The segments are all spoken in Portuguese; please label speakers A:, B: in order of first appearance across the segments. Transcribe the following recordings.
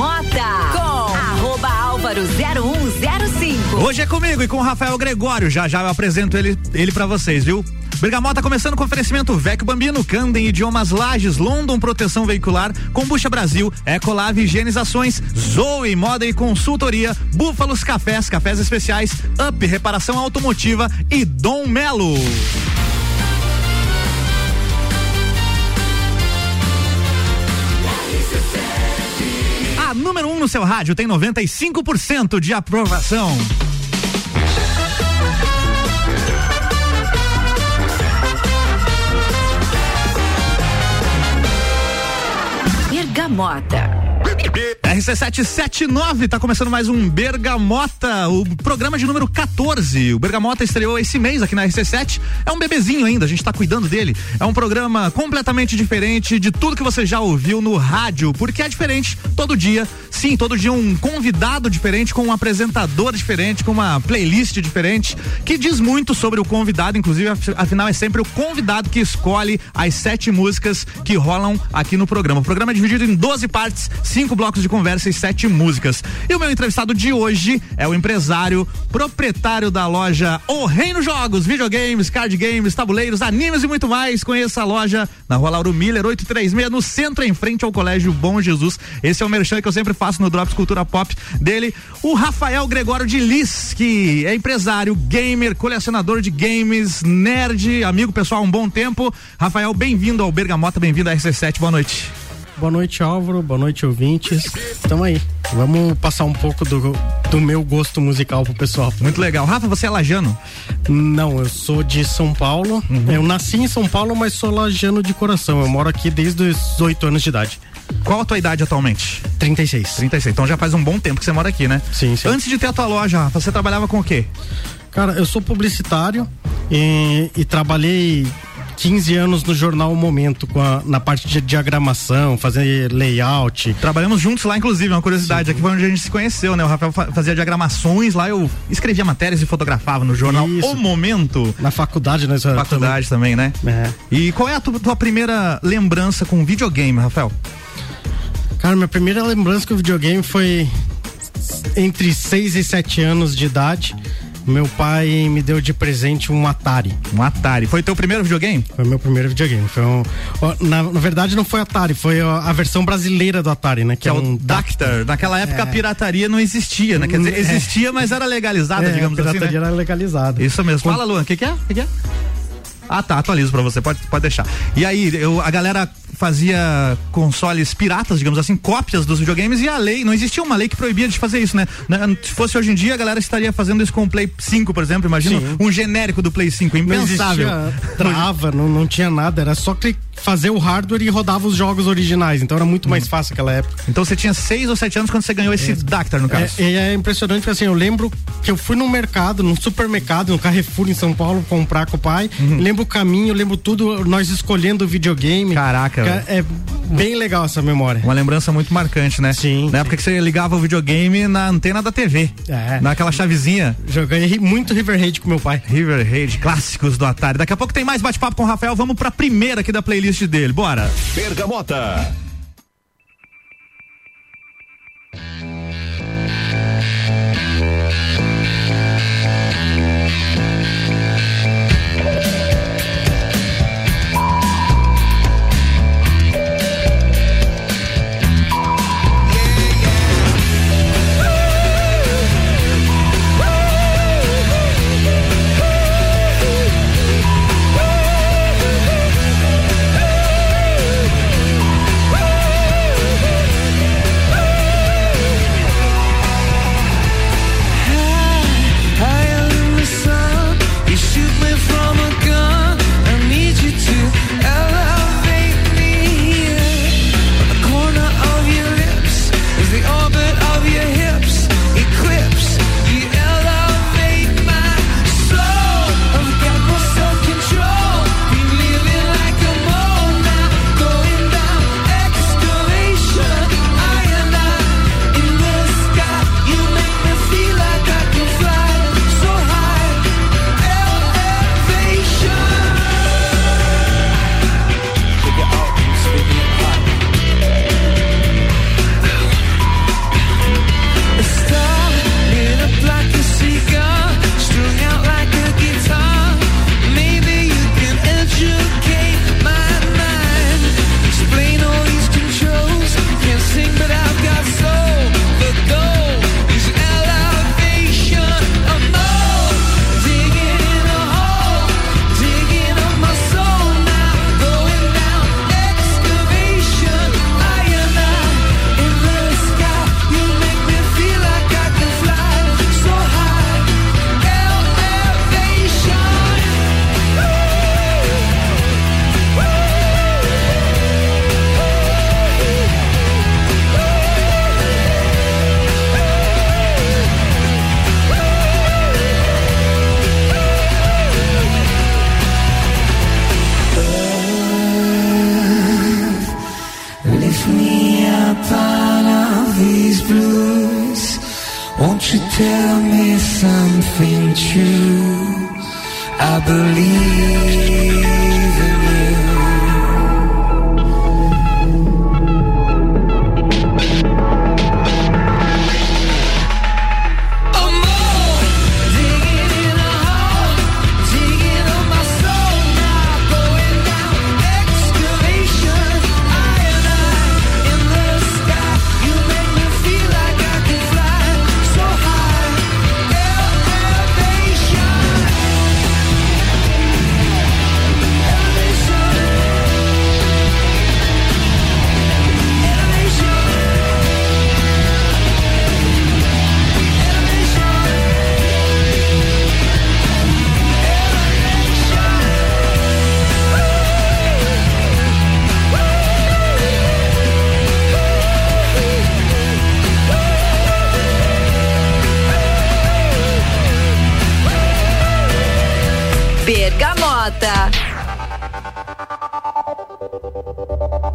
A: Bergamota com arroba álvaro 0105.
B: Hoje é comigo e com o Rafael Gregório. Já já eu apresento ele, ele para vocês, viu? Bergamota começando com oferecimento Vecchio Bambino, Candem Idiomas Lages, London Proteção Veicular, Combucha Brasil, Ecolave Higienizações, Zoe Moda e Consultoria, Búfalos Cafés, Cafés Especiais, Up Reparação Automotiva e Dom Melo. A número 1 um no seu rádio tem 95% de aprovação.
A: Bergamota.
B: RC779 tá começando mais um Bergamota, o programa de número 14. O Bergamota estreou esse mês aqui na RC7. É um bebezinho ainda, a gente tá cuidando dele. É um programa completamente diferente de tudo que você já ouviu no rádio, porque é diferente todo dia. Sim, todo dia um convidado diferente, com um apresentador diferente, com uma playlist diferente, que diz muito sobre o convidado, inclusive, afinal é sempre o convidado que escolhe as sete músicas que rolam aqui no programa. O programa é dividido em 12 partes, cinco blocos de conversa e sete músicas. E o meu entrevistado de hoje é o empresário, proprietário da loja O Reino Jogos, videogames, card games, tabuleiros, animes e muito mais. Conheça a loja na rua Lauro Miller, 836, no centro, em frente ao Colégio Bom Jesus. Esse é o merchan que eu sempre faço no Drops Cultura Pop dele. O Rafael Gregório de Lis, que é empresário, gamer, colecionador de games, nerd, amigo pessoal há um bom tempo. Rafael, bem-vindo ao Bergamota, bem-vindo à RC7, boa noite.
C: Boa noite, Álvaro. Boa noite, ouvintes. Tamo aí. Vamos passar um pouco do, do meu gosto musical pro pessoal.
B: Muito legal. Rafa, você é lajano?
C: Não, eu sou de São Paulo. Uhum. Eu nasci em São Paulo, mas sou lajano de coração. Eu moro aqui desde os oito anos de idade.
B: Qual a tua idade atualmente?
C: 36.
B: 36. Então já faz um bom tempo que você mora aqui, né?
C: Sim, sim.
B: Antes de ter a tua loja, Rafa, você trabalhava com o quê?
C: Cara, eu sou publicitário e, e trabalhei 15 anos no jornal Momento, com a, na parte de diagramação, fazer layout.
B: Trabalhamos juntos lá, inclusive, uma curiosidade, Sim. aqui foi onde a gente se conheceu, né? O Rafael fazia diagramações lá, eu escrevia matérias e fotografava no jornal Isso. O Momento.
C: Na faculdade, né?
B: Faculdade também, também né? É. E qual é a tua, tua primeira lembrança com videogame, Rafael?
C: Cara, minha primeira lembrança com videogame foi entre 6 e 7 anos de idade. Meu pai me deu de presente um Atari.
B: Um Atari. Foi teu primeiro videogame?
C: Foi meu primeiro videogame. Foi um, na, na, verdade, não foi Atari, foi a, versão brasileira do Atari, né?
B: Que, que é, é um Dactar. Naquela época é. a pirataria não existia, né? Quer dizer, é. existia, mas era legalizada, é, digamos assim. A pirataria
C: assim, né? era legalizada.
B: Isso mesmo. Fala, Luan, o que, que é? O que, que é? Ah, tá, atualizo pra você, pode, pode deixar. E aí, eu, a galera fazia consoles piratas, digamos assim, cópias dos videogames e a lei, não existia uma lei que proibia de fazer isso, né? Se fosse hoje em dia, a galera estaria fazendo isso com o Play 5, por exemplo, imagina Sim. um genérico do Play 5, impensável.
C: Não trava, não, não tinha nada, era só fazer o hardware e rodava os jogos originais, então era muito mais hum. fácil naquela época.
B: Então você tinha seis ou sete anos quando você ganhou esse é, Dactar, no caso.
C: É, é impressionante porque assim, eu lembro que eu fui no mercado, num supermercado, no Carrefour em São Paulo, comprar com o pai, uhum. lembro o caminho, lembro tudo, nós escolhendo o videogame.
B: Caraca.
C: É bem legal essa memória.
B: Uma lembrança muito marcante, né?
C: Sim.
B: Na época que você ligava o videogame na antena da TV. É. Naquela chavezinha.
C: Joguei muito Riverhead com meu pai.
B: Riverhead, clássicos do Atari. Daqui a pouco tem mais bate-papo com o Rafael. Vamos pra primeira aqui da playlist dele. Bora.
D: Bergamota.
A: Bergamota.
E: Não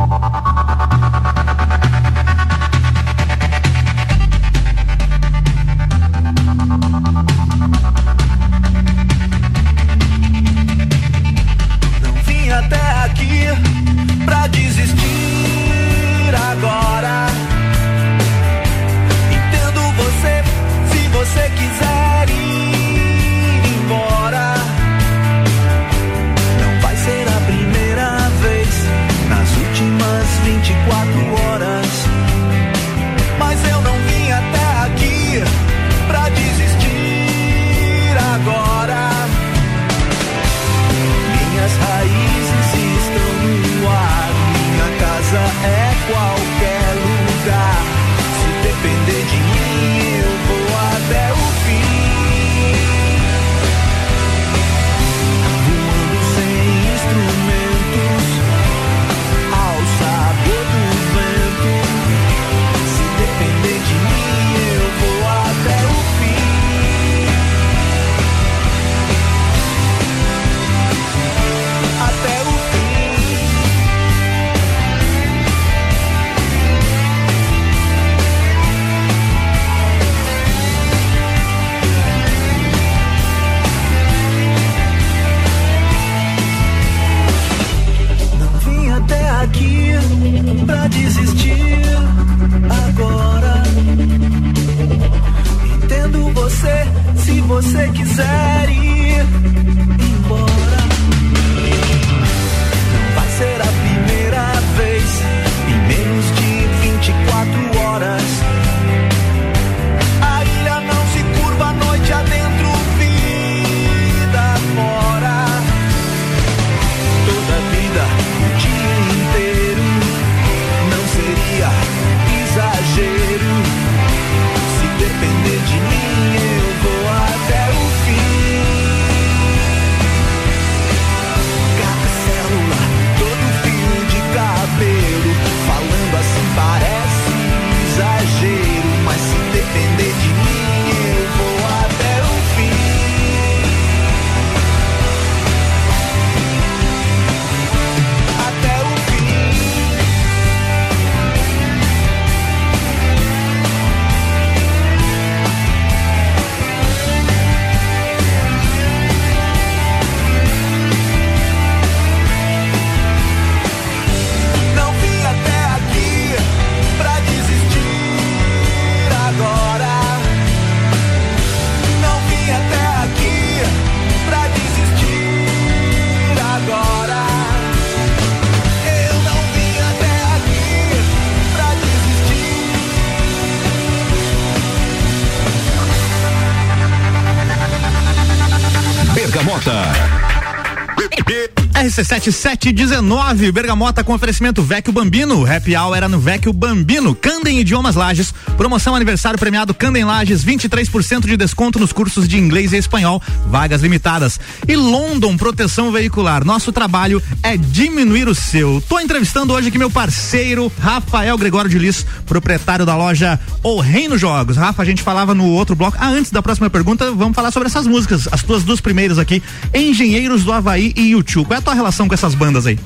B: RC7719, Bergamota com oferecimento Vecchio Bambino. Happy Hour era no Vecchio Bambino. Candem Idiomas Lages. Promoção aniversário premiado Candem Lages. 23% de desconto nos cursos de inglês e espanhol. Vagas limitadas. E London Proteção Veicular. Nosso trabalho é diminuir o seu. Tô entrevistando hoje aqui meu parceiro Rafael Gregório de Lis, proprietário da loja O Reino Jogos. Rafa, a gente falava no outro bloco. Ah, antes da próxima pergunta, vamos falar sobre essas músicas. As tuas duas primeiras aqui. Engenheiros do Havaí e YouTube. Qual é a tua relação com essas bandas aí?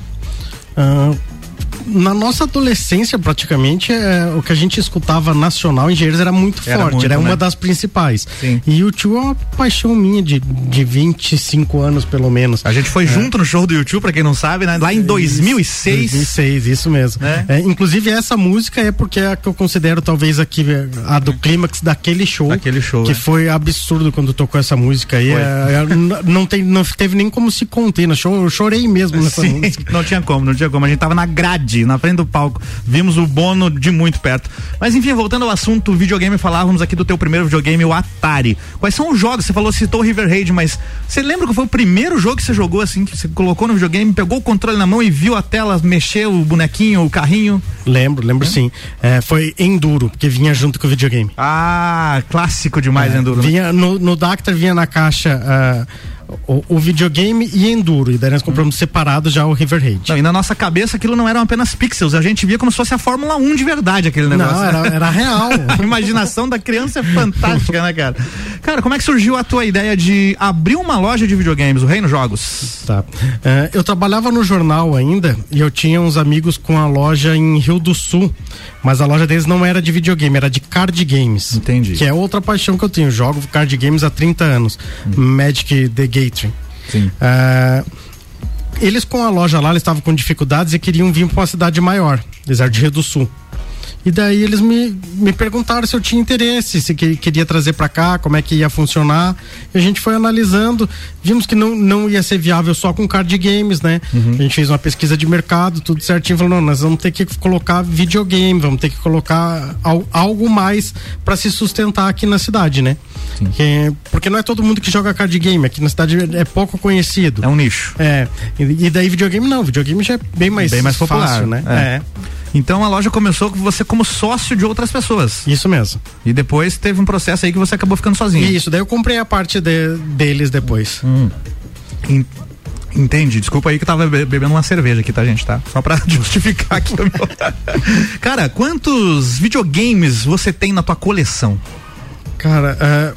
C: Ah, na nossa adolescência, praticamente, é, o que a gente escutava nacional Engenheiros era muito
B: Era
C: forte,
B: muito,
C: era uma
B: né?
C: das principais.
B: Sim.
C: E o tio é uma paixão minha de, de 25 anos, pelo menos.
B: A gente foi junto no show do YouTube, pra quem não sabe, né? Lá em 2006.
C: 2006, isso mesmo.
B: Né?
C: É, inclusive, essa música é porque é a que eu considero talvez aqui é, a do clímax daquele show.
B: Daquele show,
C: Que
B: né?
C: foi absurdo quando tocou essa música aí. É, é, não, tem, não teve nem como se conter. né? Show- Eu chorei mesmo nessa
B: Sim,
C: música.
B: não tinha como, não tinha como. A gente tava na grade, na frente do palco. Vimos o Bono de muito perto. Mas enfim, voltando ao assunto videogame, falávamos aqui do teu primeiro videogame, o Atari. Quais são os jogos? Você falou, citou River Raid, mas você lembra que foi o primeiro jogo que você jogou assim, que você colocou no videogame, pegou o controle na mão e viu a tela mexer o bonequinho, o carrinho?
C: Lembro, lembro sim. É, foi Enduro, porque vinha junto com o videogame.
B: Ah, clássico demais, Enduro. né?
C: Vinha, no, no Dactar vinha na caixa ah, o, o videogame e Enduro. E daí nós compramos separado já o River Raid.
B: Não, e na nossa cabeça aquilo não eram apenas pixels, a gente via como se fosse a Fórmula 1 de verdade aquele negócio.
C: Não, era, era real.
B: A imaginação da criança é fantástica, né, cara? Cara, como é que surgiu a tua ideia de abrir uma loja de videogames, o Reino Jogos?
C: Tá. É, eu trabalhava no jornal ainda e eu tinha uns amigos com a loja em Rio do Sul, mas a loja deles não era de videogame, era de card games.
B: Entendi.
C: Que é outra paixão que eu tenho. Jogo card games há 30 anos. Magic the Gathering.
B: Sim.
C: É, eles com a loja lá, eles estavam com dificuldades e queriam vir para uma cidade maior. Eles eram de Rio do Sul. E daí eles me, me perguntaram se eu tinha interesse, se que, queria trazer para cá, como é que ia funcionar. E a gente foi analisando, vimos que não, não ia ser viável só com card games, né? A gente fez uma pesquisa de mercado, tudo certinho, falou, não, nós vamos ter que colocar videogame, vamos ter que colocar al- algo mais para se sustentar aqui na cidade, né? Que- porque não é todo mundo que joga card game, aqui na cidade é pouco conhecido.
B: É um nicho.
C: É, e, e daí videogame não, videogame já é bem mais,
B: Bem mais popular,
C: fácil, né?
B: é.
C: É.
B: Então a loja começou com você como sócio de outras pessoas.
C: isso mesmo.
B: E depois teve um processo aí que você acabou ficando sozinho.
C: Isso, daí eu comprei a parte de- deles depois.
B: En- Entende? Desculpa aí que eu tava be- bebendo uma cerveja aqui, tá, gente? Tá? Só pra justificar aqui o meu. Cara, quantos videogames você tem na tua coleção?
C: Cara, é,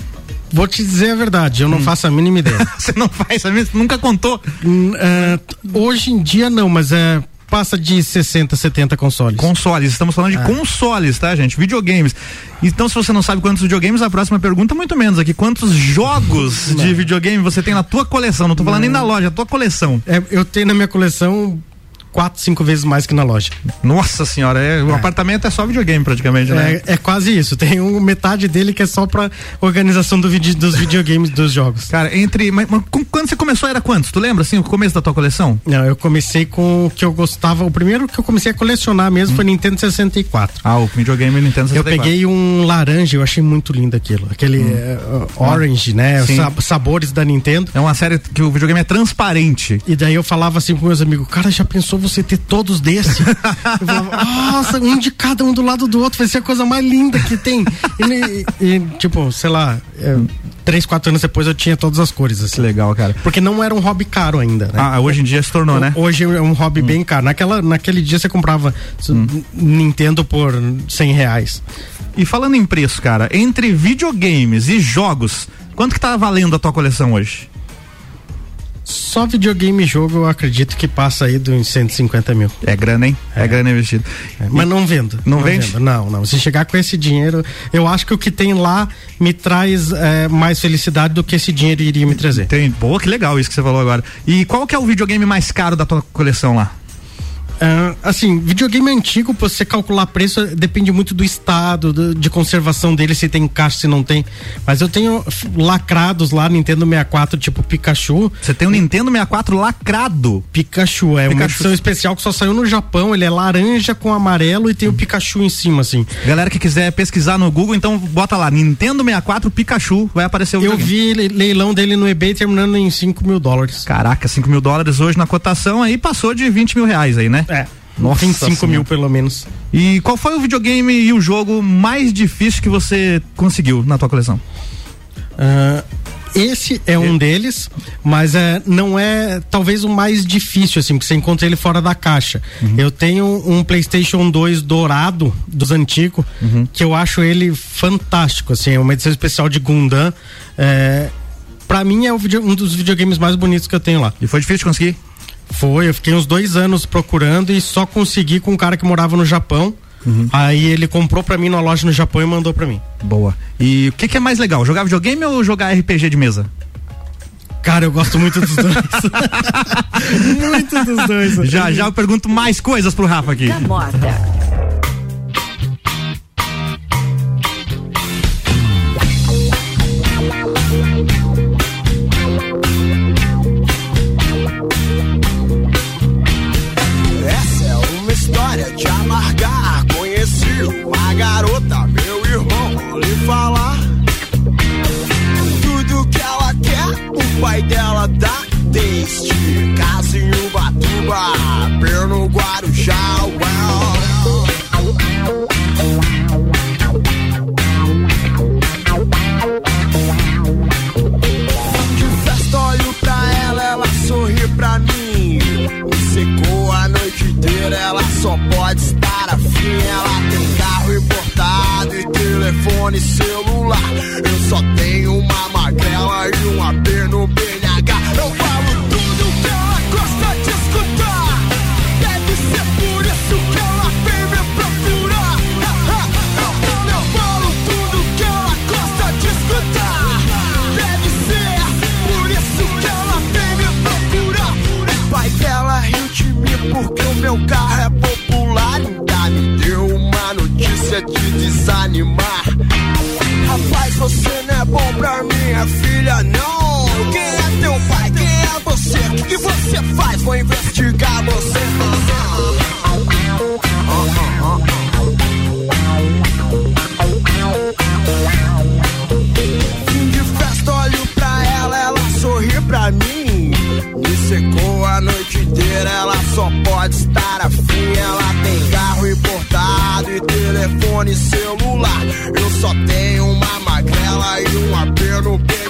C: vou te dizer a verdade, eu não faço a mínima ideia.
B: Você não faz, sabe? Você nunca contou.
C: Hum, é, hoje em dia não, mas é passa de 60, 70 consoles.
B: Consoles, estamos falando de
C: É.
B: consoles, tá, gente? Videogames. Então, se você não sabe quantos videogames, a próxima pergunta, muito menos aqui. Quantos jogos de videogame você tem na tua coleção? Não tô falando nem na loja, a tua coleção.
C: É, eu tenho na minha coleção quatro, cinco vezes mais que na loja.
B: Nossa senhora, é, o apartamento é só videogame praticamente, né?
C: É, é quase isso. Tem um, metade dele que é só pra organização do vide- dos videogames dos jogos.
B: Cara, entre. Mas, mas quando você começou era quantos? Tu lembra, assim, o começo da tua coleção?
C: Não, eu comecei com o que eu gostava. O primeiro que eu comecei a colecionar mesmo foi Nintendo 64.
B: Ah, o videogame Nintendo 64.
C: Eu peguei um laranja, eu achei muito lindo aquilo. Aquele eh, orange, né? Sabores da Nintendo.
B: É uma série que o videogame é transparente.
C: E daí eu falava assim com meus amigos, cara, já pensou você ter todos desse? eu falava, nossa, um de cada um do lado do outro, vai ser a coisa mais linda que tem. E, e, tipo, sei lá, é, três, quatro anos depois eu tinha todas as cores, assim.
B: Que legal, cara.
C: Porque não era um hobby caro ainda, né?
B: Ah, hoje em dia se tornou, né?
C: Hoje é um hobby bem caro. Naquela, naquele dia você comprava s- Nintendo por 100 reais.
B: E falando em preço, cara, entre videogames e jogos, quanto que tá valendo a tua coleção hoje?
C: Só videogame e jogo eu acredito que passa aí dos 150 mil.
B: É grana, hein? É, grana investida.
C: É, Mas não vendo.
B: Não vende?
C: vendo. Não, não. Se chegar com esse dinheiro, eu acho que o que tem lá me traz é, mais felicidade do que esse dinheiro iria me trazer.
B: Tem, pô, que legal isso que você falou agora. E qual que é o videogame mais caro da tua coleção lá?
C: Ah, assim, videogame antigo, pra você calcular preço, depende muito do estado, do- de conservação dele, se tem caixa, se não tem. Mas eu tenho lacrados lá, Nintendo 64, tipo Pikachu.
B: Você tem um Nintendo 64 lacrado.
C: Pikachu, é uma
B: Pikachu.
C: edição especial que só saiu no Japão. Ele é laranja com amarelo e tem o Pikachu em cima, assim.
B: Galera que quiser pesquisar no Google, então bota lá, Nintendo 64 Pikachu, vai aparecer o
C: Eu vi le- leilão dele no eBay terminando em 5 mil dólares.
B: Caraca, 5 mil dólares hoje na cotação, aí passou de 20 mil reais aí, né?
C: É.
B: Nossa
C: 25
B: Senhora.
C: mil pelo menos.
B: E qual foi o videogame e o jogo mais difícil que você conseguiu na tua coleção?
C: Ah, esse é um deles, mas é, não é talvez o mais difícil, assim, porque você encontra ele fora da caixa. Eu tenho um PlayStation 2 dourado, dos antigos, que eu acho ele fantástico, assim, é uma edição especial de Gundam. É, pra mim é o video- um dos videogames mais bonitos que eu tenho lá.
B: E foi difícil de conseguir?
C: Foi, eu fiquei uns dois anos procurando e só consegui com um cara que morava no Japão. Aí ele comprou pra mim numa loja no Japão e mandou pra mim.
B: Boa. E o que, que é mais legal? Jogar videogame ou jogar RPG de mesa?
C: Cara, eu gosto muito dos dois. muito dos dois.
B: Já, já eu pergunto mais coisas pro Rafa aqui.
A: Bergamota.
F: Garota, meu irmão, lhe falar. Tudo que ela quer, o pai dela dá. Desde casa em Ubatuba, Perno Guarujá, well. Pra ela, ela sorri pra mim. Secou a noite inteira, ela só pode estar afim. Ela tem telefone celular. Eu só tenho uma magrela e um AP no BNH. Eu falo tudo que ela gosta de escutar. Deve ser por isso que ela vem me procurar. Eu falo, tudo que ela gosta de escutar. Deve ser por isso que ela vem me procurar. O pai dela riu de mim porque o meu carro é popular. De desanimar. Rapaz, você não é bom pra minha filha, não. Quem é teu pai? Quem é você? O que você faz? Vou investigar você. Celular. Eu só tenho uma magrela e um AP no PNH.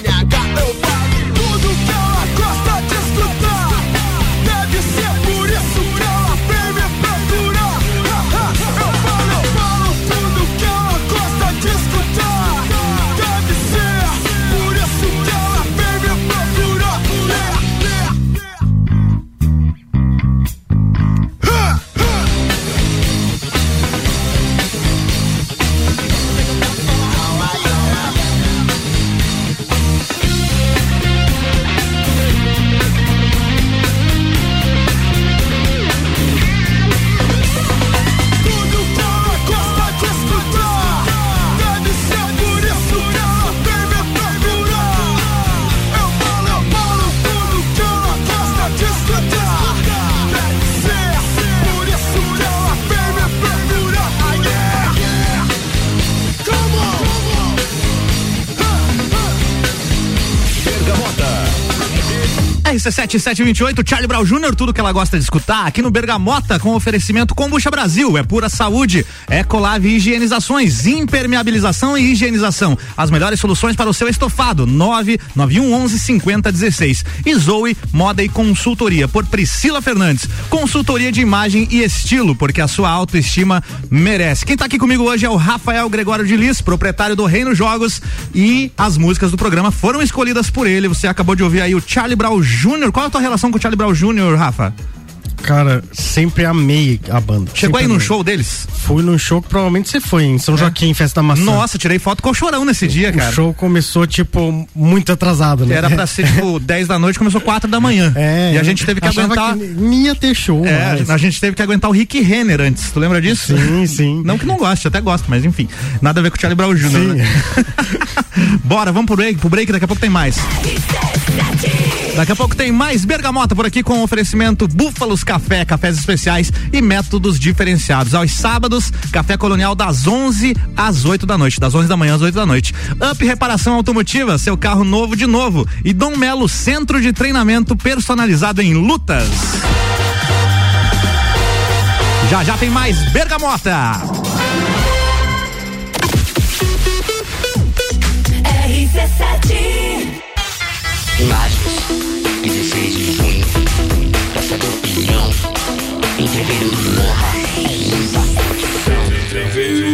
B: RC7728, Charlie Brown Jr., tudo que ela gosta de escutar, aqui no Bergamota, com oferecimento Combucha Brasil, é pura saúde, Ecolave Higienizações, impermeabilização e higienização, as melhores soluções para o seu estofado, 99111 5016. E Zoe, moda e consultoria, por Priscila Fernandes, consultoria de imagem e estilo, porque a sua autoestima merece. Quem tá aqui comigo hoje é o Rafael Gregório de Lis, proprietário do Reino Jogos, e as músicas do programa foram escolhidas por ele, você acabou de ouvir aí o Charlie Brown Jr., qual é a tua relação com o Charlie Brown Jr., Rafa?
C: Cara, sempre amei a banda.
B: Chegou
C: Sempre
B: aí num
C: amei.
B: show deles?
C: Fui num show que provavelmente você foi, em São Joaquim, Festa da Maçã.
B: Nossa, tirei foto com o chorão nesse dia,
C: O
B: cara.
C: show começou, tipo, muito atrasado, né?
B: Era pra ser tipo 10 da noite, começou 4 da manhã.
C: É,
B: e a gente teve que aguentar.
C: que ia ter show,
B: É,
C: mas-
B: a gente teve que aguentar o Rick Renner antes. Tu lembra disso?
C: Sim, sim.
B: Não que não goste, até gosto, mas enfim. Nada a ver com o Charlie Brown Jr.,
C: Sim.
B: né? Bora, vamos pro break, pro break, daqui a pouco tem mais. Daqui a pouco tem mais Bergamota por aqui com oferecimento Búfalos Café, cafés especiais e métodos diferenciados. Aos sábados, café colonial das 11 às 8 da noite, das 11 da manhã às 8 da noite. Up Reparação Automotiva, seu carro novo de novo. E Dom Melo, centro de treinamento personalizado em lutas. Já já tem mais Bergamota.
A: RC7
G: Imagens, 16 de junho, Praça do Pinhão, entreveiro do Morra, muita curtição. Lages,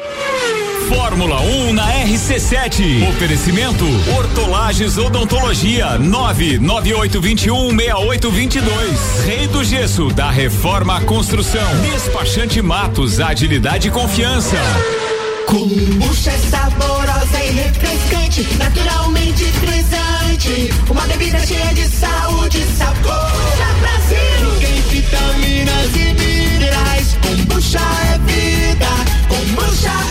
H: Fórmula 1 na RC7. Oferecimento Hortolagens Odontologia 998216822. Rei do Gesso da Reforma Construção. Despachante Matos, agilidade e confiança.
F: Kombucha é saborosa e refrescante, naturalmente frisante. Uma bebida cheia de saúde e sabor. Brasil tem vitaminas e minerais. Kombucha é vida, kombucha é.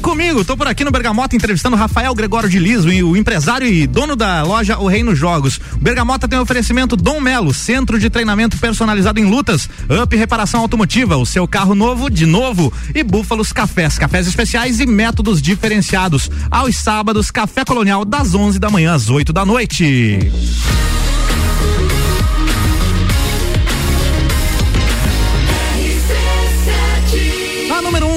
B: Comigo. Tô por aqui no Bergamota entrevistando Rafael Gregório de Liso, o empresário e dono da loja O Reino Jogos. O Bergamota tem oferecimento Dom Melo, centro de treinamento personalizado em lutas, Up Reparação Automotiva, o seu carro novo de novo e Búfalos Cafés, cafés especiais e métodos diferenciados. Aos sábados, Café Colonial das 11 da manhã às 8 da noite.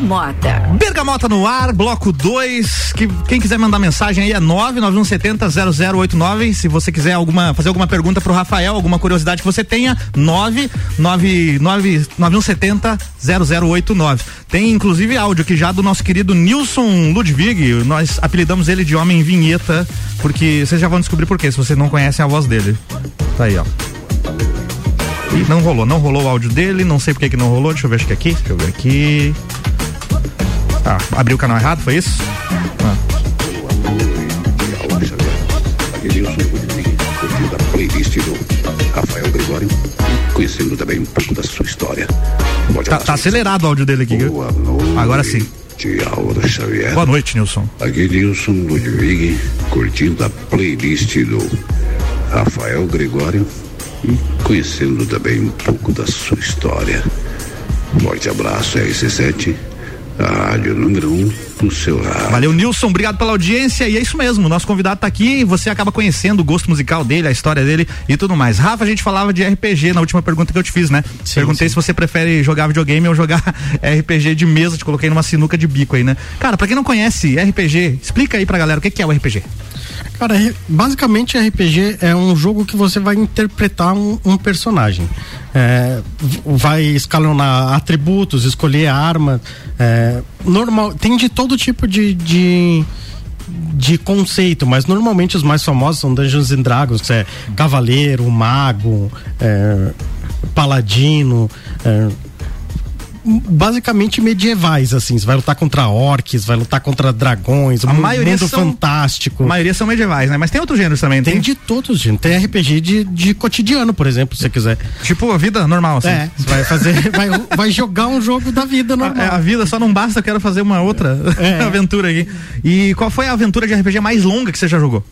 A: Bergamota.
B: Bergamota no ar, bloco 2. Que, quem quiser mandar mensagem aí é 991700089. Se você quiser alguma, fazer alguma pergunta pro Rafael, alguma curiosidade que você tenha, 991700089. Tem inclusive áudio aqui já do nosso querido Nilson Ludwig. Nós apelidamos ele de Homem Vinheta, porque vocês já vão descobrir por quê, se vocês não conhecem a voz dele. Tá aí, ó. E não rolou, não rolou o áudio dele, não sei por que que não rolou, deixa eu ver, acho que é aqui, deixa eu ver aqui. Ah, abriu o canal errado, foi isso? Ah.
I: da playlist do Rafael Gregório, conhecendo também um pouco da sua história.
B: Tá, tá acelerado o áudio dele aqui. Agora sim.
I: Xavier.
B: Boa noite, Nilson.
I: Aqui Nilson Ludwig, curtindo a playlist do Rafael Gregório e conhecendo também um pouco da sua história. Forte abraço, RC7, A rádio número um rádio.
B: Valeu, Nilson, obrigado pela audiência. E é isso mesmo, nosso convidado tá aqui e você acaba conhecendo o gosto musical dele, a história dele e tudo mais. Rafa, a gente falava de RPG na última pergunta que eu te fiz, né? Perguntei se você prefere jogar videogame ou jogar RPG de mesa, te coloquei numa sinuca de bico aí, né? Cara, pra quem não conhece RPG, explica aí pra galera o que que é o RPG.
C: Cara, basicamente RPG é um jogo que você vai interpretar um, um personagem. É, vai escalonar atributos, escolher arma. é, normal, tem de todo tipo de, de, de conceito, mas normalmente os mais famosos são Dungeons and Dragons, é cavaleiro, mago, é, paladino. é, basicamente medievais, assim. Você vai lutar contra orques, vai lutar contra dragões,
B: A
C: um
B: maioria
C: mundo
B: são-
C: fantástico.
B: A maioria são medievais, né? Mas tem outros gêneros também,
C: Tem
B: tem?
C: de todos, gente. Tem RPG de, de cotidiano, por exemplo, se você quiser.
B: Tipo a vida normal, assim.
C: É, você vai fazer, vai, vai jogar um jogo da vida normal.
B: É, a vida só não basta, eu quero fazer uma outra
C: É.
B: aventura aqui. E qual foi a aventura de RPG mais longa que você já jogou?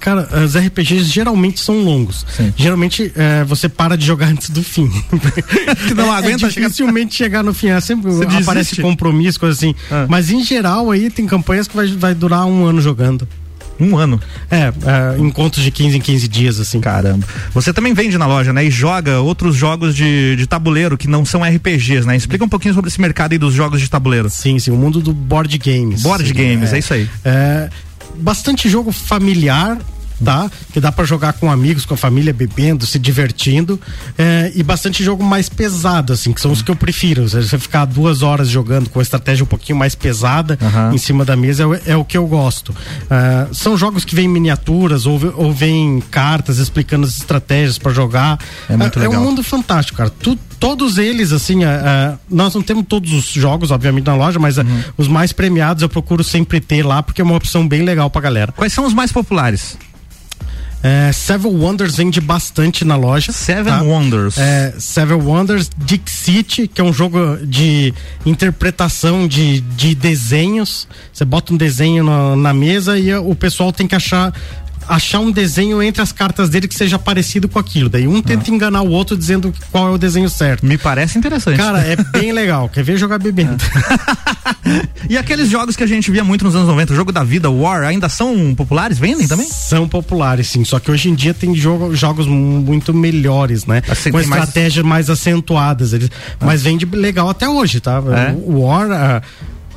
C: Cara, os RPGs geralmente são longos. Geralmente é, você para de jogar antes do fim.
B: Que não
C: É-
B: aguenta
C: é
B: chegar-
C: dificilmente chegar no fim. É sempre
B: Você
C: aparece
B: desiste?
C: compromisso, coisa assim.
B: Ah.
C: Mas em geral aí tem campanhas que vai, vai durar um ano jogando.
B: Um ano.
C: É, é, encontros de 15 em 15 dias, assim.
B: Caramba. Você também vende na loja, né? E joga outros jogos de, de tabuleiro que não são RPGs, né? Explica um pouquinho sobre esse mercado aí dos jogos de tabuleiro.
C: Sim, sim, o mundo do board games.
B: Board
C: Sim,
B: games, é isso aí.
C: É, bastante jogo familiar, tá? Que dá pra jogar com amigos, com a família, bebendo, se divertindo. É, e bastante jogo mais pesado, assim, que são os que eu prefiro. Se Você ficar duas horas jogando com a estratégia um pouquinho mais pesada
B: Aham.
C: em cima da mesa é, o- é o que eu gosto. É, são jogos que vêm miniaturas ou, ou vêm cartas explicando as estratégias pra jogar.
B: É muito
C: é,
B: legal.
C: um mundo fantástico, cara. Tu- todos eles, assim, é, é, nós não temos todos os jogos, obviamente, na loja, mas é,
B: Uhum.
C: os mais premiados eu procuro sempre ter lá, porque é uma opção bem legal pra galera.
B: Quais são os mais populares?
C: É, Seven Wonders vende bastante na loja.
B: Seven
C: tá?
B: Wonders.
C: É, Seven Wonders, Dixit, que é um jogo de interpretação de, de desenhos. Você bota um desenho na, na mesa e o pessoal tem que achar achar um desenho entre as cartas dele que seja parecido com aquilo. Daí um tenta enganar o outro dizendo qual é o desenho certo.
B: Me parece interessante.
C: Cara, é bem legal. Quer ver jogar bebendo?
B: E aqueles jogos que a gente via muito nos anos 90, o jogo da vida, War, ainda são populares? Vendem também?
C: São populares, sim. Só que hoje em dia tem jogo- jogos mu- muito melhores, né?
B: Assim,
C: Com
B: tem mais-
C: estratégias mais, acentuadas. Eles, Mas vende legal até hoje, tá?
B: É?
C: O War, ah,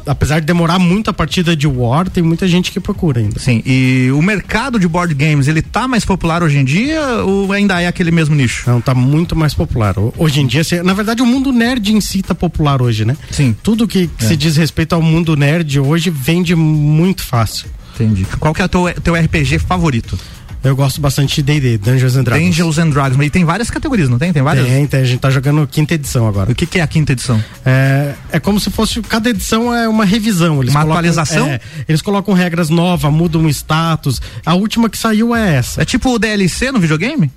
C: apesar de demorar muito a partida de War, tem muita gente que procura ainda.
B: Sim, e o mercado de board games, ele tá mais popular hoje em dia ou ainda é aquele mesmo nicho?
C: Não, tá muito mais popular. Ho- Hoje em dia, na verdade, o mundo nerd em si tá popular hoje, né?
B: Sim.
C: Tudo que, que
B: É.
C: se diz respeito ao mundo nerd hoje vende muito fácil.
B: Entendi. Qual que é o teu, teu RPG favorito?
C: Eu gosto bastante de D&D, Dungeons and Dragons.
B: Dungeons and Dragons, mas tem várias categorias, não tem? Tem várias?
C: Tem, tem, a gente tá jogando quinta edição agora.
B: O que, que é a quinta edição?
C: É, é como se fosse. Cada edição é uma revisão. Eles
B: Uma
C: colocam-
B: atualização?
C: é, eles colocam regras novas, mudam o status. A última que saiu é essa.
B: É tipo o DLC no videogame?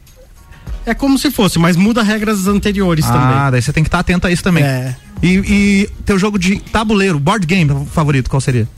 C: É como se fosse, mas muda regras anteriores
B: ah,
C: também.
B: daí você tem que estar atento a isso também.
C: É.
B: E, e teu jogo de tabuleiro, board game favorito, qual seria?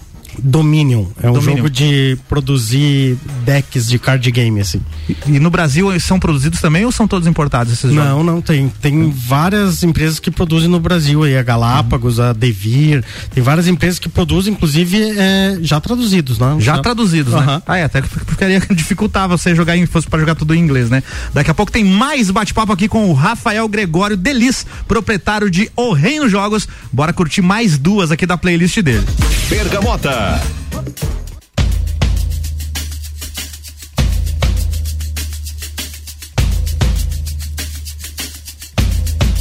C: Dominion. É um
B: Dominion.
C: jogo de produzir decks de card game, assim.
B: E, e no Brasil eles são produzidos também ou são todos importados esses jogos?
C: Não, não, tem. Tem várias empresas que produzem no Brasil aí, a Galápagos, a Devir. Tem várias empresas que produzem, inclusive, é, já traduzidos, né?
B: Já traduzidos, né?
C: Aham.
B: Ah, é, até que ficaria dificultar você jogar em fosse para jogar tudo em inglês, né? Daqui a pouco tem mais bate-papo aqui com o Rafael Gregório Delis, proprietário de O Reino Jogos. Bora curtir mais duas aqui da playlist dele.
H: Bergamota.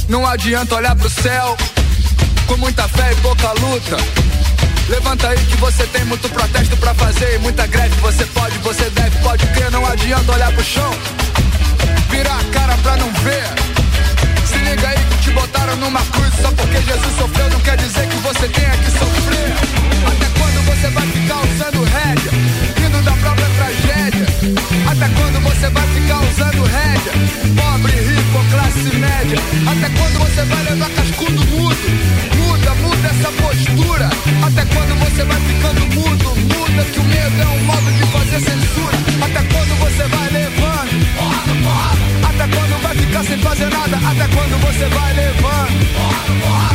F: Não adianta olhar pro céu com muita fé e pouca luta. Levanta aí que você tem muito protesto pra fazer e muita greve. Você pode, você deve, pode crer. Não adianta olhar pro chão, virar a cara pra não ver. Se liga aí que te botaram numa cruz só porque Jesus sofreu. Não quer dizer que você tenha que sofrer. Até você vai ficar usando rédea, rindo da própria tragédia? Até quando você vai ficar usando rédea? Pobre, rico, classe média. Até quando você vai levar cascudo mudo? Muda, muda essa postura. Até quando você vai ficando mudo? Muda que o medo é um modo de fazer censura. Até quando você vai levando? Até quando vai ficar sem fazer nada? Até quando você vai levando?
J: story,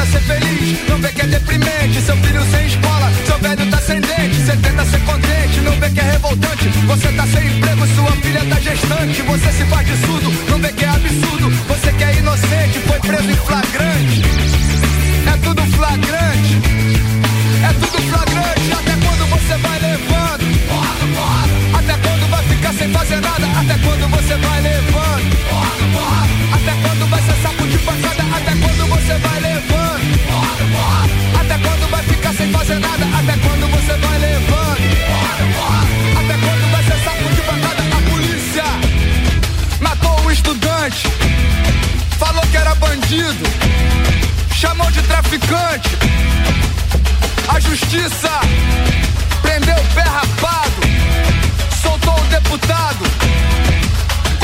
J: tenta ser feliz, não vê que é deprimente. Seu filho sem escola, seu velho tá sem dente. Você tenta ser contente, não vê que é revoltante. Você tá sem emprego, sua filha tá gestante. Você se faz de surdo, não vê que é absurdo. Você que é inocente, foi preso em flagrante. traficante. A justiça prendeu o pé rapado, soltou o deputado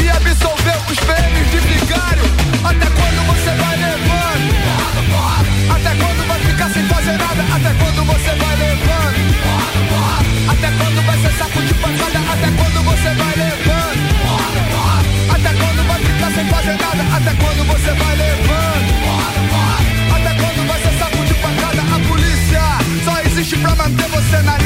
J: e absolveu os prêmios de vigário. Até quando você vai levando? Até quando vai ficar sem fazer nada? Até quando você vai levando? Até quando vai ser saco de pancada? Até quando você vai levando? Até quando vai ficar sem fazer nada? Até quando você vai levando? pra manter você na
H: linha.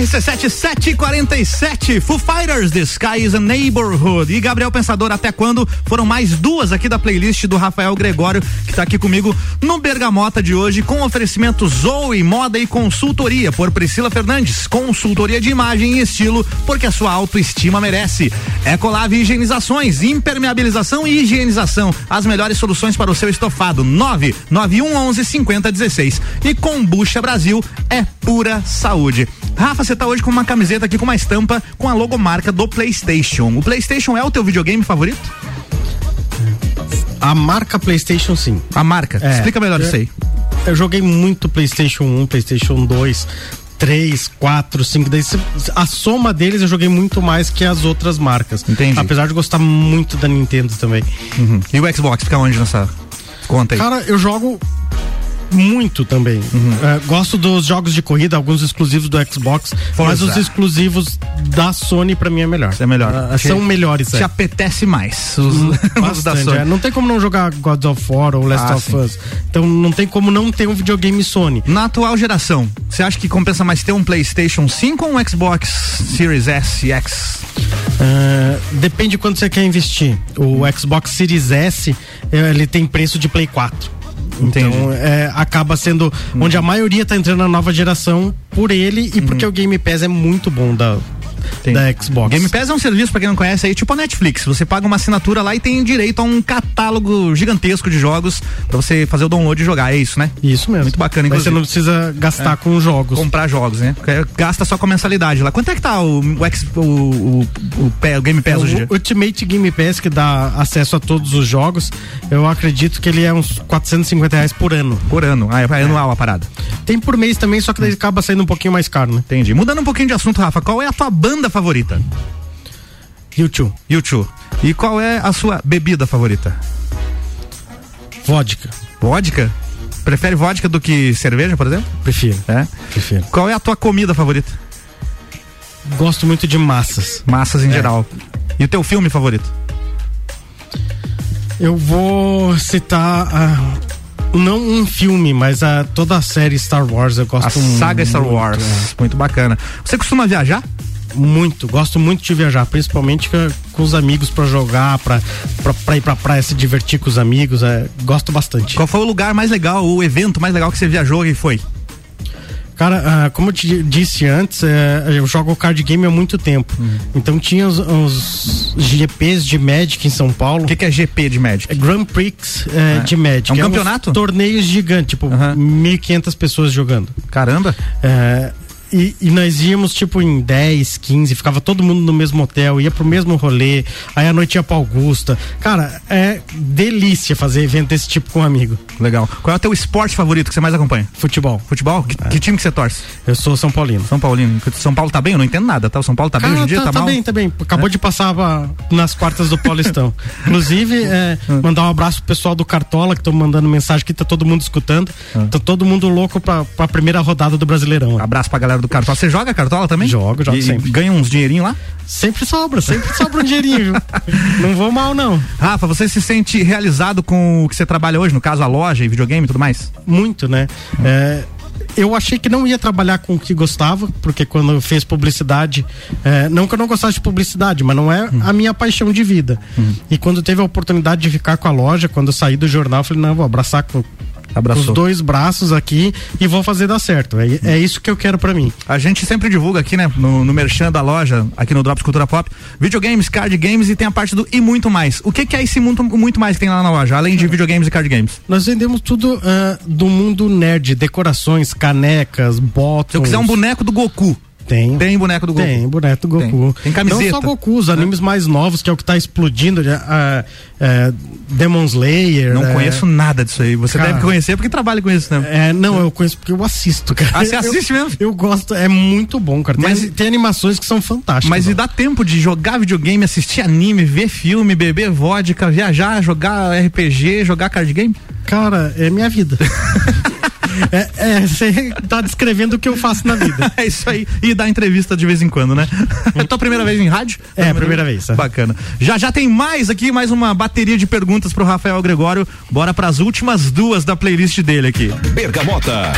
B: RC7747, Foo Fighters, The Sky is a Neighborhood. E Gabriel Pensador, até quando? Foram mais duas aqui da playlist do Rafael Gregório, que tá aqui comigo no Bergamota de hoje, com oferecimento Zoe, moda e consultoria por Priscila Fernandes. Consultoria de imagem e estilo, porque a sua autoestima merece. Ecolave Higienizações, impermeabilização e higienização. As melhores soluções para o seu estofado. 99111 5016. E Combucha Brasil é pura saúde. Rafa, você tá hoje com uma camiseta aqui com uma estampa com a logomarca do PlayStation. O PlayStation é o teu videogame favorito?
C: A marca PlayStation, sim.
B: A marca?
C: É.
B: Explica melhor
C: Eu-
B: isso aí.
C: Eu joguei muito PlayStation 1, PlayStation 2, 3, 4, 5. Daí, a soma deles eu joguei muito mais que as outras marcas.
B: Entendi.
C: Apesar de gostar muito da Nintendo também.
B: Uhum. E o Xbox fica onde nessa conta aí?
C: Cara, eu jogo muito também.
B: Uhum.
C: É, gosto dos jogos de corrida, alguns exclusivos do Xbox, mas
B: Forza.
C: os exclusivos da Sony pra mim é melhor.
B: Isso é melhor.
C: Ah, são melhores.
B: Te
C: é.
B: apetece mais os, os da
C: Bastante,
B: Sony.
C: é. Não tem como não jogar God of War ou Last
B: Ah,
C: of
B: sim.
C: Us. Então não tem como não ter um videogame Sony.
B: Na atual geração, você acha que compensa mais ter um PlayStation 5 ou um Xbox Series S e X?
C: Ah, depende de quanto você quer investir. O Xbox Series S, ele tem preço de Play 4. Então, é, acaba sendo onde a maioria tá entrando na nova geração por ele e porque o Game Pass é muito bom da, da Xbox.
B: Game Pass é um serviço, pra quem não conhece, aí, tipo a Netflix. Você paga uma assinatura lá e tem direito a um catálogo gigantesco de jogos pra você fazer o download e jogar. É isso, né?
C: Isso mesmo.
B: Muito bacana,
C: você
B: inclusive.
C: não precisa gastar
B: É.
C: com jogos.
B: Comprar jogos, né? Gasta só com a mensalidade lá. Quanto é que tá o, o, X- o, o, o, Game Pass hoje em dia?
C: O Ultimate Game Pass, que dá acesso a todos os jogos, eu acredito que ele é uns 450 reais por ano.
B: Por ano. Ah, é anual a parada.
C: Tem por mês também, só que daí acaba saindo um pouquinho mais caro, né?
B: Entendi. Mudando um pouquinho de assunto, Rafa, qual é a tua banda favorita?
C: YouTube.
B: YouTube. E qual é a sua bebida favorita?
C: Vodka.
B: Vodka? Prefere vodka do que cerveja, por exemplo?
C: Prefiro.
B: É?
C: Prefiro.
B: Qual é a tua comida favorita?
C: Gosto muito de massas.
B: Massas em
C: É.
B: geral. E o teu filme favorito?
C: Eu vou citar ah, não um filme, mas a, toda a série Star Wars eu gosto
B: a saga Star
C: muito,
B: Wars.
C: é.
B: Muito bacana. Você costuma viajar?
C: Muito, gosto muito de viajar, principalmente com, os amigos pra jogar, pra, pra, pra ir pra praia se divertir com os amigos, é, gosto bastante.
B: Qual foi o lugar mais legal, o evento mais legal que você viajou e foi?
C: Cara, ah, como eu te disse antes, é, eu jogo card game há muito tempo.
B: Hum.
C: Então tinha os, os GPs de Magic em São Paulo. O
B: que, que é GP de Magic?
C: É Grand Prix é,
B: É.
C: de Magic.
B: É um
C: uns
B: campeonato?
C: torneios gigantes, tipo, 1.500 pessoas jogando.
B: Caramba!
C: É, e, e nós íamos, tipo, em 10, 15, ficava todo mundo no mesmo hotel, ia pro mesmo rolê, aí a noite ia pra Augusta. Cara, é delícia fazer evento desse tipo com um amigo.
B: Legal. Qual é o teu esporte favorito que você mais acompanha?
C: Futebol.
B: Futebol? Que, que time que você torce?
C: Eu sou São Paulino.
B: São Paulino. São Paulo tá bem? Eu não entendo nada, tá? O São Paulo tá bem hoje em dia?
C: tá,
B: Tá,
C: tá bem, tá bem. Acabou
B: É?
C: de passar pra- nas quartas do Paulistão. Inclusive, é, mandar um abraço pro pessoal do Cartola, que estão mandando mensagem que tá todo mundo escutando. Tá todo mundo louco pra, pra primeira rodada do Brasileirão.
B: Abraço pra galera do Cartola. Você joga Cartola também?
C: Jogo, jogo
B: e,
C: sempre.
B: Ganha uns dinheirinhos lá?
C: Sempre sobra, sempre sobra um dinheirinho? Não vou mal, não.
B: Rafa, você se sente realizado com o que você trabalha hoje, no caso a loja e videogame e tudo mais?
C: Muito, né? É, eu achei que não ia trabalhar com o que gostava, porque quando eu fiz publicidade, é, não que eu não gostasse de publicidade, mas não é
B: Hum.
C: a minha paixão de vida. E quando teve a oportunidade de ficar com a loja, quando eu saí do jornal, eu falei, não, vou abraçar com
B: Abraçou.
C: os dois braços aqui e vou fazer dar certo. É, é isso que eu quero pra mim.
B: A gente sempre divulga aqui, né, no, no merchan da loja, aqui no Drops Cultura Pop, videogames, card games e tem a parte do e muito mais. O que, que é esse muito, muito mais que tem lá na loja, além de videogames e card games?
C: Nós vendemos tudo ah, do mundo nerd, decorações, canecas, botões.
B: Se eu quiser um boneco do Goku.
C: Tem.
B: Tem boneco do Goku.
C: Tem, boneco do
B: Tem.
C: Goku.
B: Tem camiseta.
C: Não só Goku, os animes mais novos, que é o que tá explodindo. já, ah, é, Demon Slayer.
B: Não
C: é,
B: conheço nada disso aí. Você
C: Cara,
B: deve conhecer porque trabalha com isso, né?
C: É, não, eu conheço porque eu assisto, cara.
B: Ah, você
C: Eu-
B: assiste mesmo?
C: Eu gosto, é muito bom, cara. Tem,
B: Mas-
C: tem animações que são fantásticas.
B: Mas e dá tempo de jogar videogame, assistir anime, ver filme, beber vodka, viajar, jogar RPG, jogar card game?
C: Cara, é minha vida. é, é, você tá descrevendo o que eu faço na vida.
B: É isso aí. E dar entrevista de vez em quando, né? É tua primeira vez em rádio?
C: É, a primeira vez. é.
B: Bacana. Já já tem mais aqui, mais uma bateria de perguntas pro Rafael Gregório. Bora pras últimas duas da playlist dele aqui.
H: Bergamota.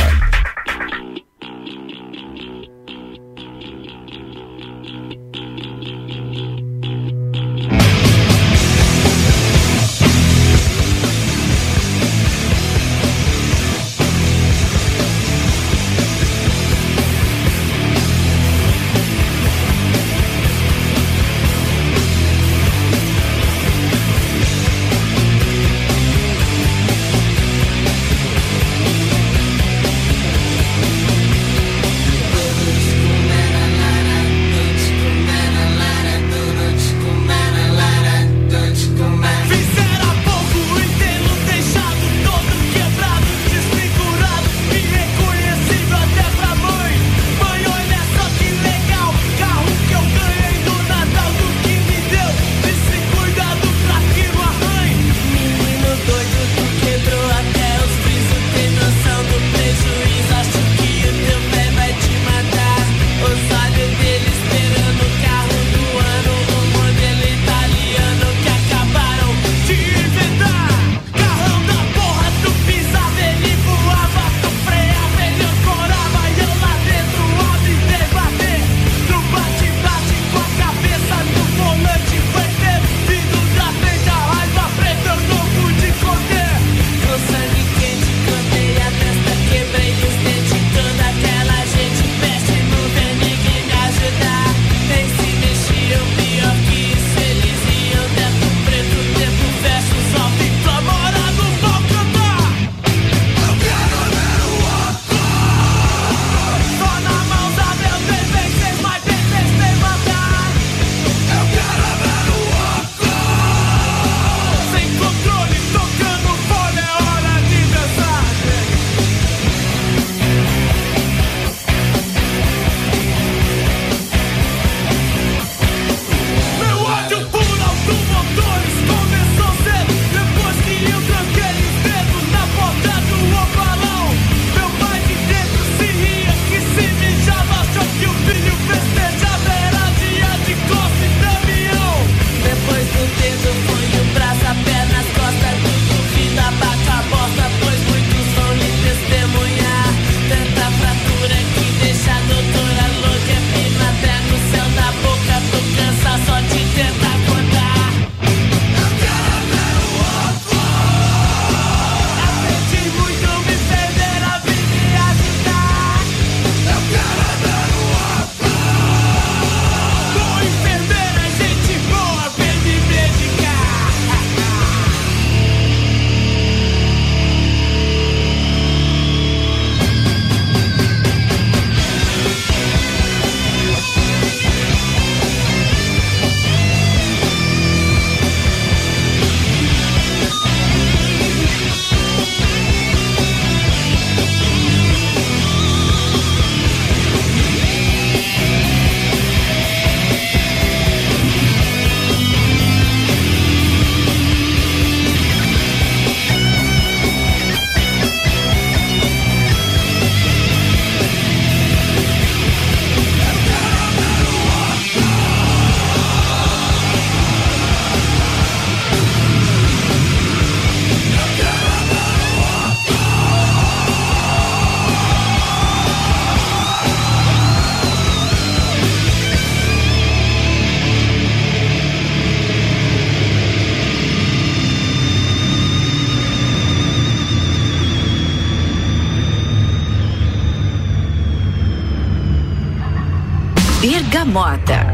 K: Um,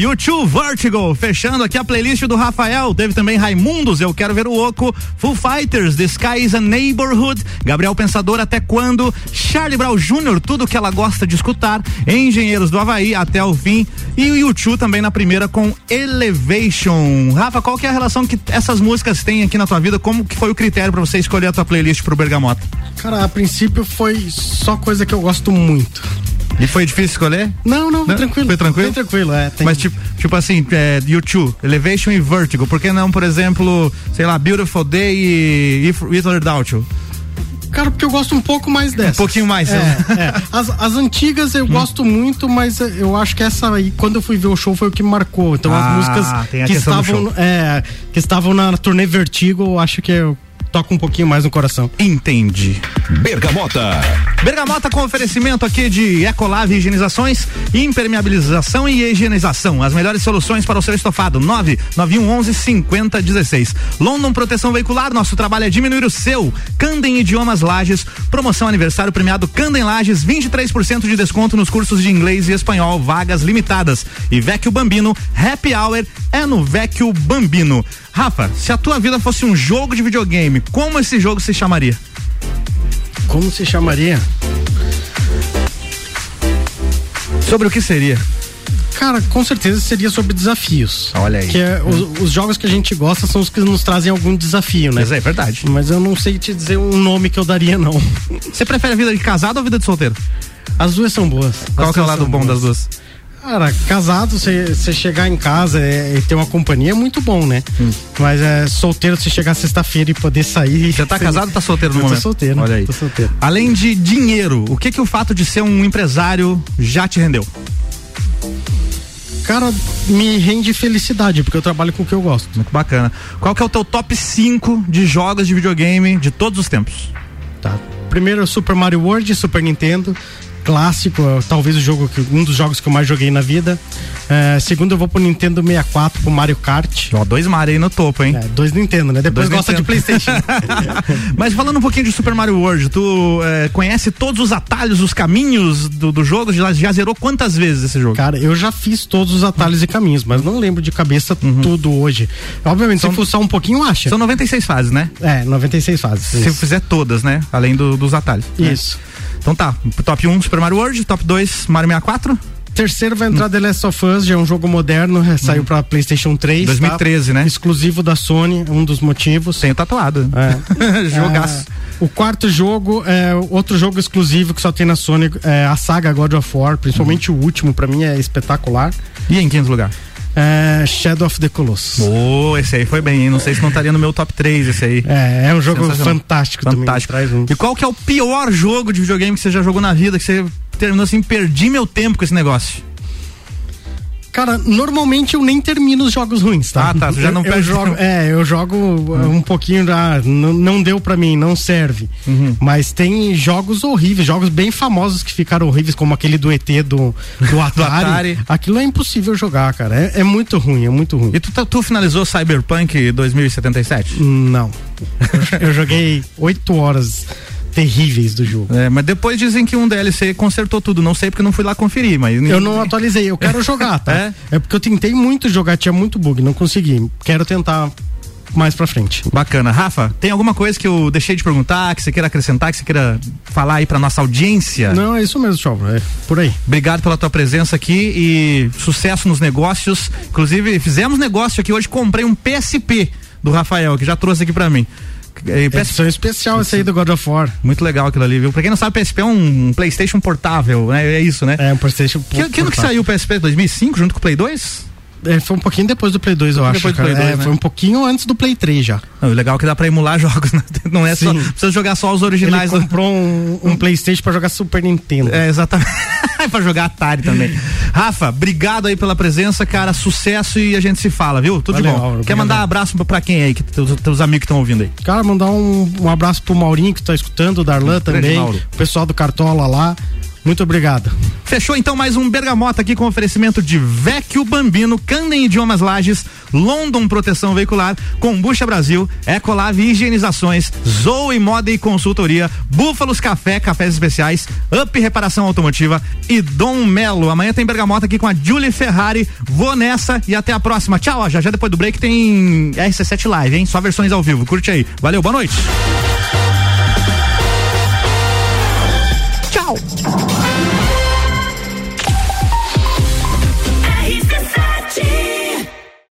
B: YouTube Vertigo, fechando aqui a playlist do Rafael, teve também Raimundos, Eu Quero Ver o Oco, Full Fighters, The Sky is a Neighborhood, Gabriel Pensador, Até Quando, Charlie Brown Jr., tudo que ela gosta de escutar, Engenheiros do Havaí, Até o Fim, e o YouTube também na primeira com Elevation. Rafa, qual que é a relação que essas músicas têm aqui na tua vida? Como que foi o critério para você escolher a tua playlist pro Bergamota?
C: Cara, a princípio foi só coisa que eu gosto muito.
B: E foi difícil escolher?
C: Não, não,
B: Não?
C: tranquilo.
B: Foi tranquilo?
C: Bem tranquilo, é. tem-
B: Mas tipo, tipo assim, é, YouTube, Elevation e Vertigo, por que não, por exemplo, sei lá, Beautiful Day e If Without You?
C: Cara, porque eu gosto um pouco mais dessas.
B: Um pouquinho mais,
C: É,
B: né?
C: é. As, as antigas eu gosto muito, mas eu acho que essa aí, quando eu fui ver o show, foi o que marcou. Então
B: Ah,
C: as músicas que estavam, é, que estavam na turnê Vertigo, eu acho que eu toco um pouquinho mais no coração.
B: Entendi.
D: Bergamota.
B: Bergamota com oferecimento aqui de Ecolave Higienizações, impermeabilização e higienização. As melhores soluções para o seu estofado. 99111 5016. London Proteção Veicular, nosso trabalho é diminuir o seu. Candem Idiomas Lages, promoção aniversário premiado Candem Lages, 23% de desconto nos cursos de inglês e espanhol, vagas limitadas. E Vecchio Bambino, Happy Hour é no Vecchio Bambino. Rafa, se a tua vida fosse um jogo de videogame, como esse jogo se chamaria?
C: Como se chamaria?
B: Sobre o que seria?
C: Cara, com certeza seria sobre desafios.
B: Olha aí.
C: Que é, os, os jogos que a gente gosta são os que nos trazem algum desafio, né?
B: Mas é verdade.
C: Mas eu não sei te dizer um nome que eu daria, não.
B: Você prefere a vida de casado ou a vida de solteiro?
C: As duas são boas.
B: Qual que é o lado bom
C: boas.
B: das duas?
C: Cara, casado, você chegar em casa é, e ter uma companhia é muito bom, né?
B: Hum.
C: Mas é solteiro, você chegar sexta-feira e poder sair.
B: Você tá casado ou tá solteiro no
C: Eu
B: momento?
C: Tô solteiro.
B: Olha aí.
C: Tô solteiro.
B: Além de dinheiro, o que que o fato de ser um empresário já te rendeu?
C: Cara, me rende felicidade, porque eu trabalho com o que eu gosto.
B: Muito bacana. Qual que é o teu top 5 de jogos de videogame de todos os tempos?
C: Tá. Primeiro, Super Mario World, Super Nintendo. Clássico, é, talvez o jogo que, um dos jogos que eu mais joguei na vida. É, segundo, eu vou pro Nintendo 64, pro Mario Kart.
B: Ó, dois Mario aí no topo, hein?
C: É, dois Nintendo, né? Depois
B: Dois
C: gosta de
B: Nintendo.
C: PlayStation.
B: Mas falando um pouquinho de Super Mario World, tu é, conhece todos os atalhos, os caminhos do, do jogo? Já, já zerou quantas vezes esse jogo?
C: Cara, eu já fiz todos os atalhos e caminhos, mas não lembro de cabeça tudo hoje. Obviamente, se fuçar um pouquinho, acha.
B: São 96 fases, né?
C: É, 96 fases.
B: Se
C: isso.
B: fizer todas, né? Além do- dos atalhos. né? Então tá, top 1 Super Mario World, top 2 Mario 64.
C: Terceiro vai entrar The Last of Us, já é um jogo moderno, é, saiu pra PlayStation 3.
B: 2013,
C: tá?
B: né?
C: Exclusivo da Sony, um dos motivos.
B: Tenho tatuado.
C: É.
B: Jogaço.
C: É, o quarto jogo é outro jogo exclusivo que só tem na Sony, é a saga God of War, principalmente o último, pra mim é espetacular.
B: E em quinto lugar?
C: É Shadow of the Colossus.
B: Ô, esse aí foi bem, hein? Não sei se não estaria no meu top 3 esse aí.
C: É, é um jogo fantástico,
B: Fantástico.
C: também. Um.
B: E qual que é o pior jogo de videogame que você já jogou na vida, que você terminou assim, perdi meu tempo com esse negócio?
C: Cara, normalmente eu nem termino os jogos ruins, tá?
B: Ah, tá, você já não
C: eu, jogo. É, eu jogo uh, um pouquinho da. Não, não deu pra mim, não serve.
B: Uhum.
C: Mas tem jogos horríveis, jogos bem famosos que ficaram horríveis, como aquele do ET do, do Atari.
B: Atari.
C: Aquilo é impossível jogar, cara. É, é muito ruim, é muito ruim.
B: E tu, tu finalizou Cyberpunk 2077?
C: Não. Eu, eu joguei oito horas terríveis do jogo.
B: É, mas depois dizem que um DLC consertou tudo. Não sei porque não fui lá conferir, mas.
C: Eu não atualizei, eu quero jogar, tá?
B: É?
C: É porque eu tentei muito jogar, tinha muito bug, não consegui. Quero tentar mais pra frente.
B: Bacana. Rafa, tem alguma coisa que eu deixei de perguntar, que você queira acrescentar, que você queira falar aí pra nossa audiência?
C: Não, é isso mesmo, Chau, é por aí.
B: Obrigado pela tua presença aqui e sucesso nos negócios. Inclusive, fizemos negócio aqui hoje, comprei um PSP do Rafael, que já trouxe aqui pra mim. É,
C: Edição especial essa aí do God of War.
B: Muito legal aquilo ali, viu? Pra quem não sabe, PSP é um PlayStation portável, né? É isso, né?
C: É um PlayStation
B: Que, que ano que saiu o PSP? 2005, junto com o Play 2?
C: É, foi um pouquinho depois do Play 2, eu acho.
B: Play 2,
C: É,
B: né?
C: Foi um pouquinho antes do Play 3 já.
B: Não, o legal é que dá pra emular jogos, né? Não é só.
C: Sim.
B: Precisa jogar só os originais.
C: Ele comprou um, um PlayStation pra jogar Super Nintendo.
B: É, exatamente. pra jogar Atari também. Rafa, obrigado aí pela presença, cara. Sucesso e a gente se fala, viu? Tudo
C: Valeu,
B: de bom. Quer mandar um abraço pra- quem aí, que teus, teus amigos que estão ouvindo aí?
C: Cara, mandar um, um abraço pro Maurinho que tá escutando, o Darlan também. O pessoal do Cartola lá. Muito obrigado.
B: Fechou então mais um Bergamota aqui com oferecimento de Vecchio Bambino, Candem Idiomas Lages, London Proteção Veicular, Combucha Brasil, Ecolave Higienizações, Zoe Moda e Consultoria, Búfalos Café, Cafés Especiais, Up Reparação Automotiva e Dom Melo. Amanhã tem Bergamota aqui com a Julie Ferrari. Vou nessa e até a próxima. Tchau, ó, já já depois do break tem RC7 Live, hein? Só versões ao vivo. Curte aí. Valeu, boa noite. Tchau.